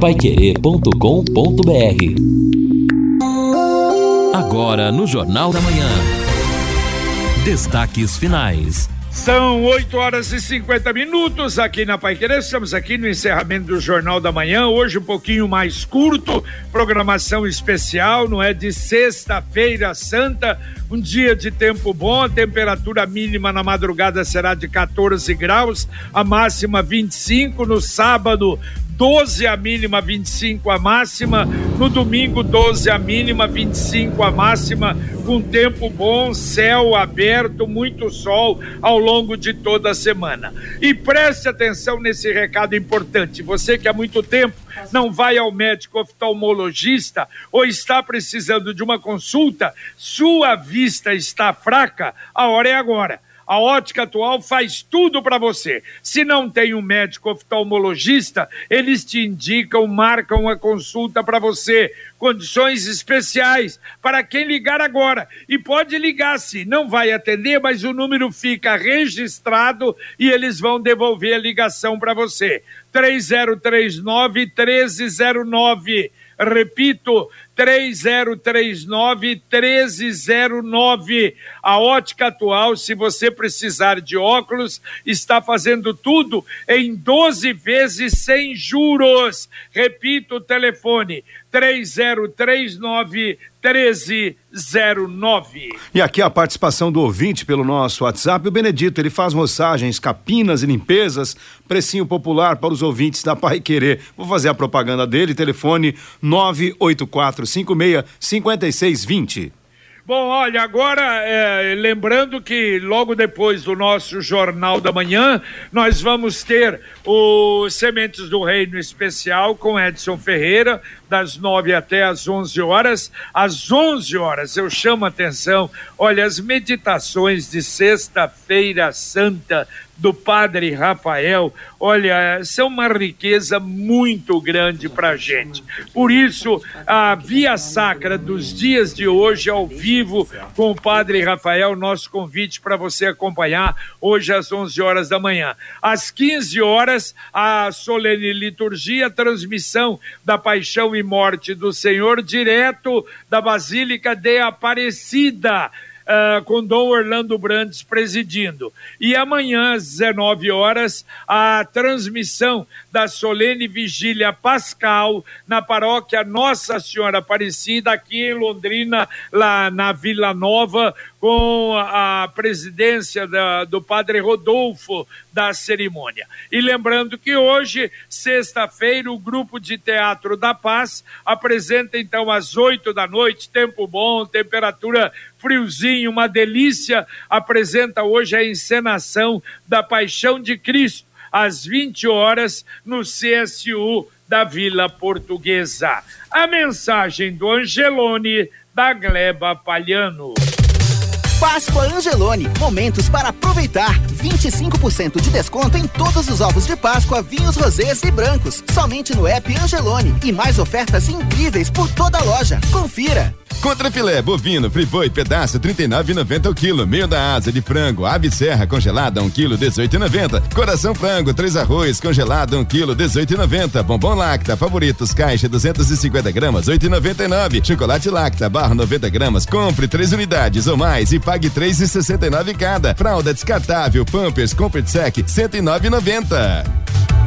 paiquerê.com.br Agora no Jornal da Manhã. Destaques finais. São 8 horas e 50 minutos aqui na Pai Querer. Estamos aqui no encerramento do Jornal da Manhã. Hoje um pouquinho mais curto, programação especial, não é? De sexta-feira santa, um dia de tempo bom. A temperatura mínima na madrugada será de 14 graus, a máxima 25. No sábado, 12 a mínima, 25 a máxima. No domingo, 12 a mínima, 25 a máxima, com tempo bom, céu aberto, muito sol ao longo de toda a semana. E preste atenção nesse recado importante. Você que há muito tempo não vai ao médico oftalmologista ou está precisando de uma consulta, sua vista está fraca, a hora é agora. A ótica atual faz tudo para você. Se não tem um médico oftalmologista, eles te indicam, marcam a consulta para você. Condições especiais para quem ligar agora. E pode ligar se não vai atender, mas o número fica registrado e eles vão devolver a ligação para você. 3039 1309. Repito, 3039 1309. A ótica atual, se você precisar de óculos, está fazendo tudo em 12 vezes sem juros. Repito o telefone: 3039 1309. E aqui a participação do ouvinte pelo nosso WhatsApp, o Benedito, ele faz massagens, capinas e limpezas, precinho popular para os ouvintes da Pai Querer. Vou fazer a propaganda dele, telefone 98456 5620. Bom, olha, agora, é, lembrando que logo depois do nosso Jornal da Manhã, nós vamos ter o Sementes do Reino Especial com Edson Ferreira, das nove até as onze horas. Às onze horas, eu chamo a atenção, olha, as meditações de Sexta-feira Santa do Padre Rafael, olha, são uma riqueza muito grande para a gente. Por isso, a Via Sacra dos dias de hoje, ao vivo, com o Padre Rafael, nosso convite para você acompanhar hoje às 11 horas da manhã. Às 15 horas, a solene liturgia, transmissão da paixão e morte do Senhor, direto da Basílica de Aparecida uh, com Dom Orlando Brandes presidindo. E amanhã, às 19 horas, a transmissão da solene vigília pascal na paróquia Nossa Senhora Aparecida, aqui em Londrina, lá na Vila Nova, com a presidência da, do padre Rodolfo da cerimônia. E lembrando que hoje, sexta-feira, o grupo de teatro da Paz apresenta então às oito da noite, tempo bom, temperatura friozinho, uma delícia, apresenta hoje a encenação da Paixão de Cristo, às 20 horas, no CSU da Vila Portuguesa. A mensagem do Angelone, da Gleba Palhano. Páscoa Angelone, momentos para aproveitar. 25% de desconto em todos os ovos de Páscoa, vinhos rosés e brancos. Somente no app Angelone e mais ofertas incríveis por toda a loja. Confira. Contra filé, bovino, friboi, pedaço, 39,90 o quilo. Meio da asa de frango, ave serra congelada, 1 quilo, 18,90. Coração frango, três arroz, congelado, 1 quilo, 18,90. Bombom lacta, favoritos, caixa, 250 gramas, 8,99. Chocolate lacta, barra 90 gramas, compre três unidades ou mais e pague 3,69 cada. Fralda descartável, Pampers, Comfort Sec, 109,90.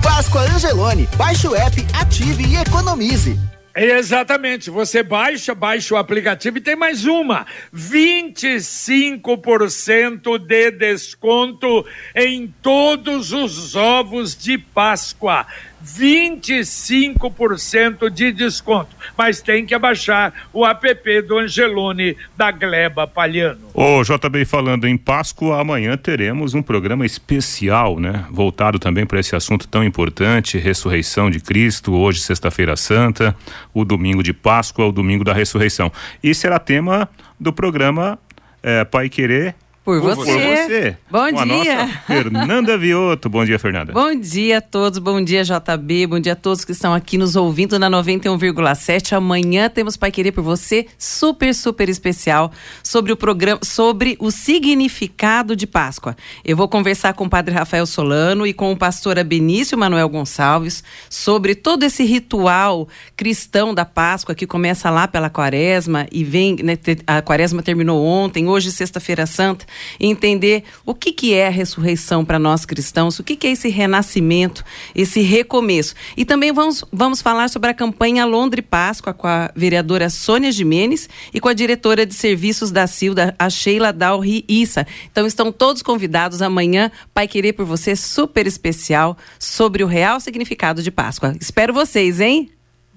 Páscoa Angelone, baixe o app, ative e economize. Exatamente, você baixa, baixa o aplicativo e tem mais uma: 25% de desconto em todos os ovos de Páscoa. 25% de desconto. Mas tem que abaixar o app do Angelone da Gleba Palhano. Ô, JB, falando em Páscoa, amanhã teremos um programa especial, né? Voltado também para esse assunto tão importante, ressurreição de Cristo, hoje, sexta-feira santa, o domingo de Páscoa, o domingo da ressurreição. E será tema do programa é, Pai Querer Por, Por você. você. Bom Com dia. Fernanda Vioto. Bom dia, Fernanda. Bom dia a todos, bom dia JB, bom dia a todos que estão aqui nos ouvindo na 91,7. Amanhã temos Pai Querer por você, super, super especial, sobre o programa, sobre o significado de Páscoa. Eu vou conversar com o Padre Rafael Solano e com o pastor Benício Manuel Gonçalves sobre todo esse ritual cristão da Páscoa que começa lá pela Quaresma e vem, né, a Quaresma terminou ontem, hoje sexta-feira santa, e entender o que que é a ressurreição para nós cristãos, o que que é esse renascimento, esse recomeço. E também vamos, vamos falar sobre a campanha Londre Páscoa com a vereadora Sônia Jimenez e com a diretora de serviços da Silda, a Sheila Dalri Issa. Então estão todos convidados amanhã, Pai Querer por você, super especial, sobre o real significado de Páscoa. Espero vocês, hein?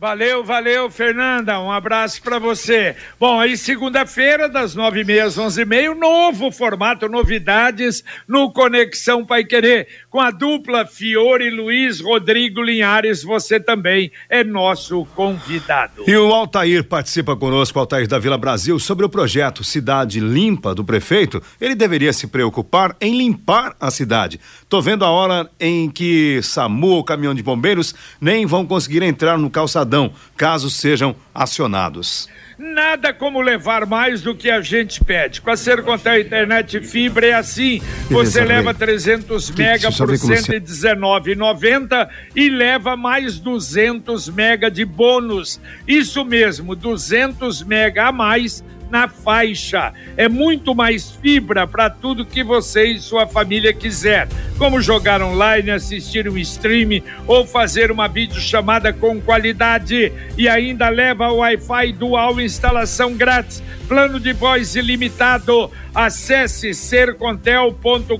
Valeu, valeu, Fernanda. Um abraço para você. Bom, aí segunda-feira, das nove e meia às onze e meia, novo formato, novidades no Conexão Pai Querer, com a dupla Fiore Luiz Rodrigo Linhares. Você também é nosso convidado. E o Altair participa conosco, Altair da Vila Brasil, sobre o projeto Cidade Limpa do prefeito. Ele deveria se preocupar em limpar a cidade. Tô vendo a hora em que SAMU ou caminhão de bombeiros nem vão conseguir entrar no calçadão, caso sejam acionados. Nada como levar mais do que a gente pede. Com a Sercontel Internet Fibra é assim. Você Beleza, leva Rei. 300 Que- mega por ver com você. 119,90 e leva mais 200 mega de bônus. Isso mesmo, 200 mega a mais na faixa. É muito mais fibra para tudo que você e sua família quiser, como jogar online, assistir um stream ou fazer uma videochamada com qualidade e ainda leva o Wi-Fi dual instalação grátis, plano de voz ilimitado. Acesse sercontel.com.br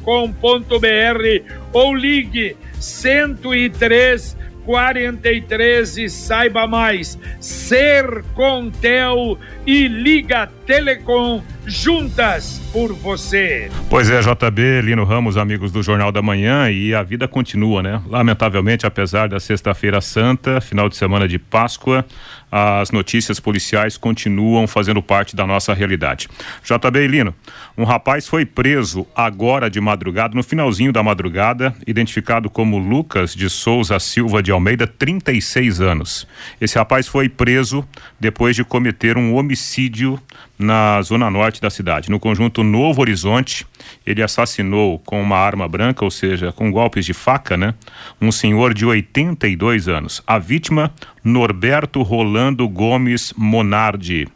ou ligue 103 43 e saiba mais. Sercontel e Liga Telecom juntas por você. Pois é, JB, Lino Ramos, amigos do Jornal da Manhã, e a vida continua, né? Lamentavelmente, apesar da Sexta-feira Santa, final de semana de Páscoa, as notícias policiais continuam fazendo parte da nossa realidade. JB e Lino, um rapaz foi preso agora de madrugada, no finalzinho da madrugada, identificado como Lucas de Souza Silva de Almeida, 36 anos. Esse rapaz foi preso depois de cometer um homicídio na zona norte da cidade. No conjunto Novo Horizonte, ele assassinou com uma arma branca, ou seja, com golpes de faca, né? Um senhor de 82 anos. A vítima, Norberto Rolando Gomes Monardi.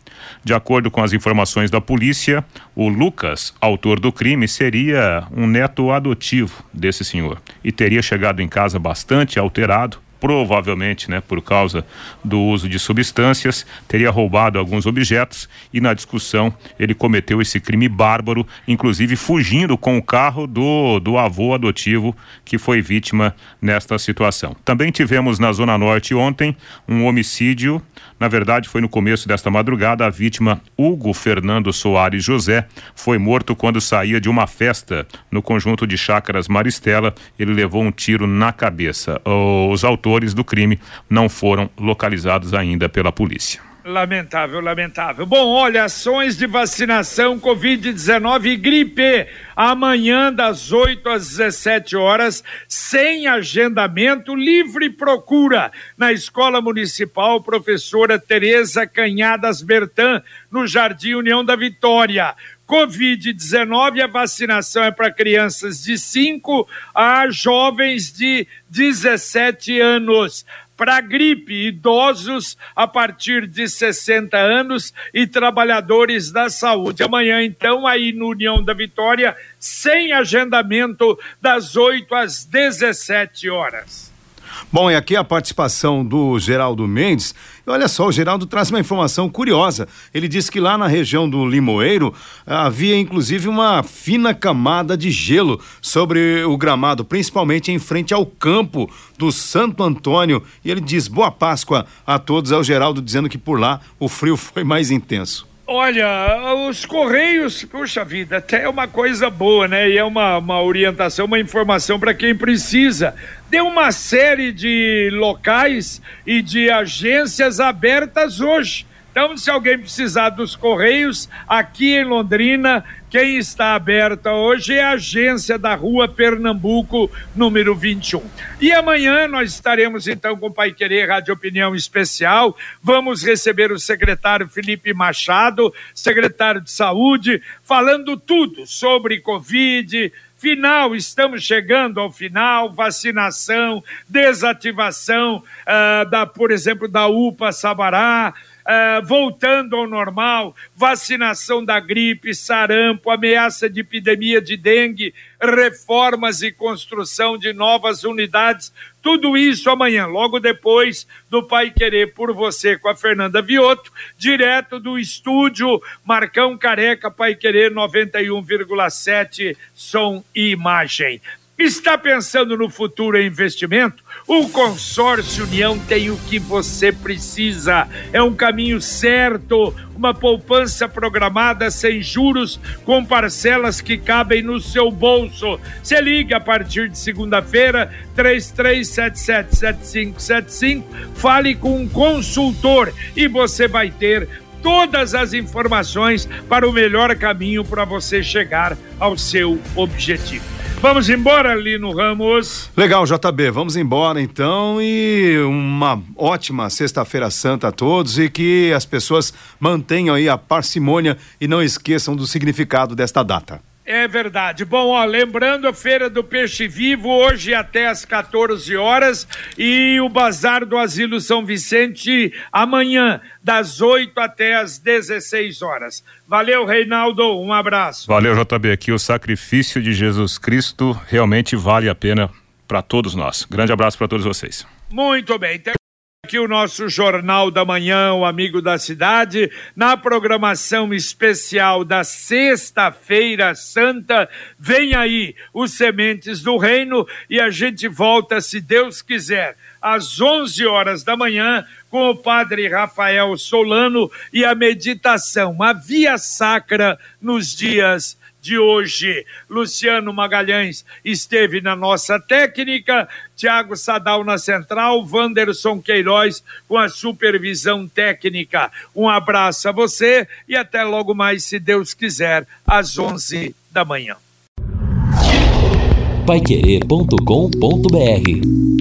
De acordo com as informações da polícia, o Lucas, autor do crime, seria um neto adotivo desse senhor e teria chegado em casa bastante alterado provavelmente, né, por causa do uso de substâncias, teria roubado alguns objetos e na discussão ele cometeu esse crime bárbaro, inclusive fugindo com o carro do, do avô adotivo que foi vítima nesta situação. Também tivemos na Zona Norte ontem um homicídio, na verdade foi no começo desta madrugada, a vítima Hugo Fernando Soares José foi morto quando saía de uma festa no conjunto de chácaras Maristela, ele levou um tiro na cabeça. Os autores do crime não foram localizados ainda pela polícia. Lamentável, lamentável. Bom, olha, ações de vacinação Covid-19 e gripe. Amanhã, das 8 às 17 horas, sem agendamento, livre procura. Na Escola Municipal, professora Tereza Canhadas Bertan, no Jardim União da Vitória. Covid-19, a vacinação é para crianças de 5 a jovens de 17 anos. Para gripe, idosos a partir de 60 anos e trabalhadores da saúde. Amanhã, então, aí no União da Vitória, sem agendamento, das 8 às 17 horas. Bom, e aqui a participação do Geraldo Mendes. Olha só, o Geraldo traz uma informação curiosa. Ele disse que lá na região do Limoeiro havia inclusive uma fina camada de gelo sobre o gramado, principalmente em frente ao campo do Santo Antônio. E ele diz: Boa Páscoa a todos. É o Geraldo dizendo que por lá o frio foi mais intenso. Olha, os Correios, puxa vida, até é uma coisa boa, né? E é uma, uma orientação, uma informação para quem precisa. Deu uma série de locais e de agências abertas hoje. Então, se alguém precisar dos Correios, aqui em Londrina, quem está aberta hoje é a agência da Rua Pernambuco, número 21. E amanhã nós estaremos então com o Pai Querer Rádio Opinião Especial. Vamos receber o secretário Felipe Machado, secretário de Saúde, falando tudo sobre Covid, final, estamos chegando ao final, vacinação, desativação uh, da, por exemplo, da UPA Sabará, uh, voltando ao normal, vacinação da gripe, sarampo, ameaça de epidemia de dengue, reformas e construção de novas unidades. Tudo isso amanhã, logo depois do Pai Querer por Você com a Fernanda Vioto, direto do estúdio Marcão Careca Pai Querer 91,7 som e imagem. Está pensando no futuro em investimento? O Consórcio União tem o que você precisa. É um caminho certo, uma poupança programada sem juros, com parcelas que cabem no seu bolso. Se liga a partir de segunda-feira, 33777575, fale com um consultor e você vai ter todas as informações para o melhor caminho para você chegar ao seu objetivo. Vamos embora, Lino Ramos. Legal, JB, vamos embora então e uma ótima Sexta-feira Santa a todos e que as pessoas mantenham aí a parcimônia e não esqueçam do significado desta data. É verdade. Bom, ó, lembrando a Feira do Peixe Vivo, hoje até às 14 horas, e o Bazar do Asilo São Vicente amanhã, das 8 até às 16 horas. Valeu, Reinaldo, um abraço. Valeu, JB. Aqui o sacrifício de Jesus Cristo realmente vale a pena para todos nós. Grande abraço para todos vocês. Muito bem aqui o nosso Jornal da Manhã, o Amigo da Cidade, na programação especial da Sexta-feira Santa. Vem aí os Sementes do Reino e a gente volta, se Deus quiser, às 11 horas da manhã com o Padre Rafael Solano e a meditação, a Via Sacra nos dias de hoje. Luciano Magalhães esteve na nossa técnica, Tiago Sadal na central, Wanderson Queiroz com a supervisão técnica. Um abraço a você e até logo mais, se Deus quiser, às 11 da manhã. Paiquerê.com.br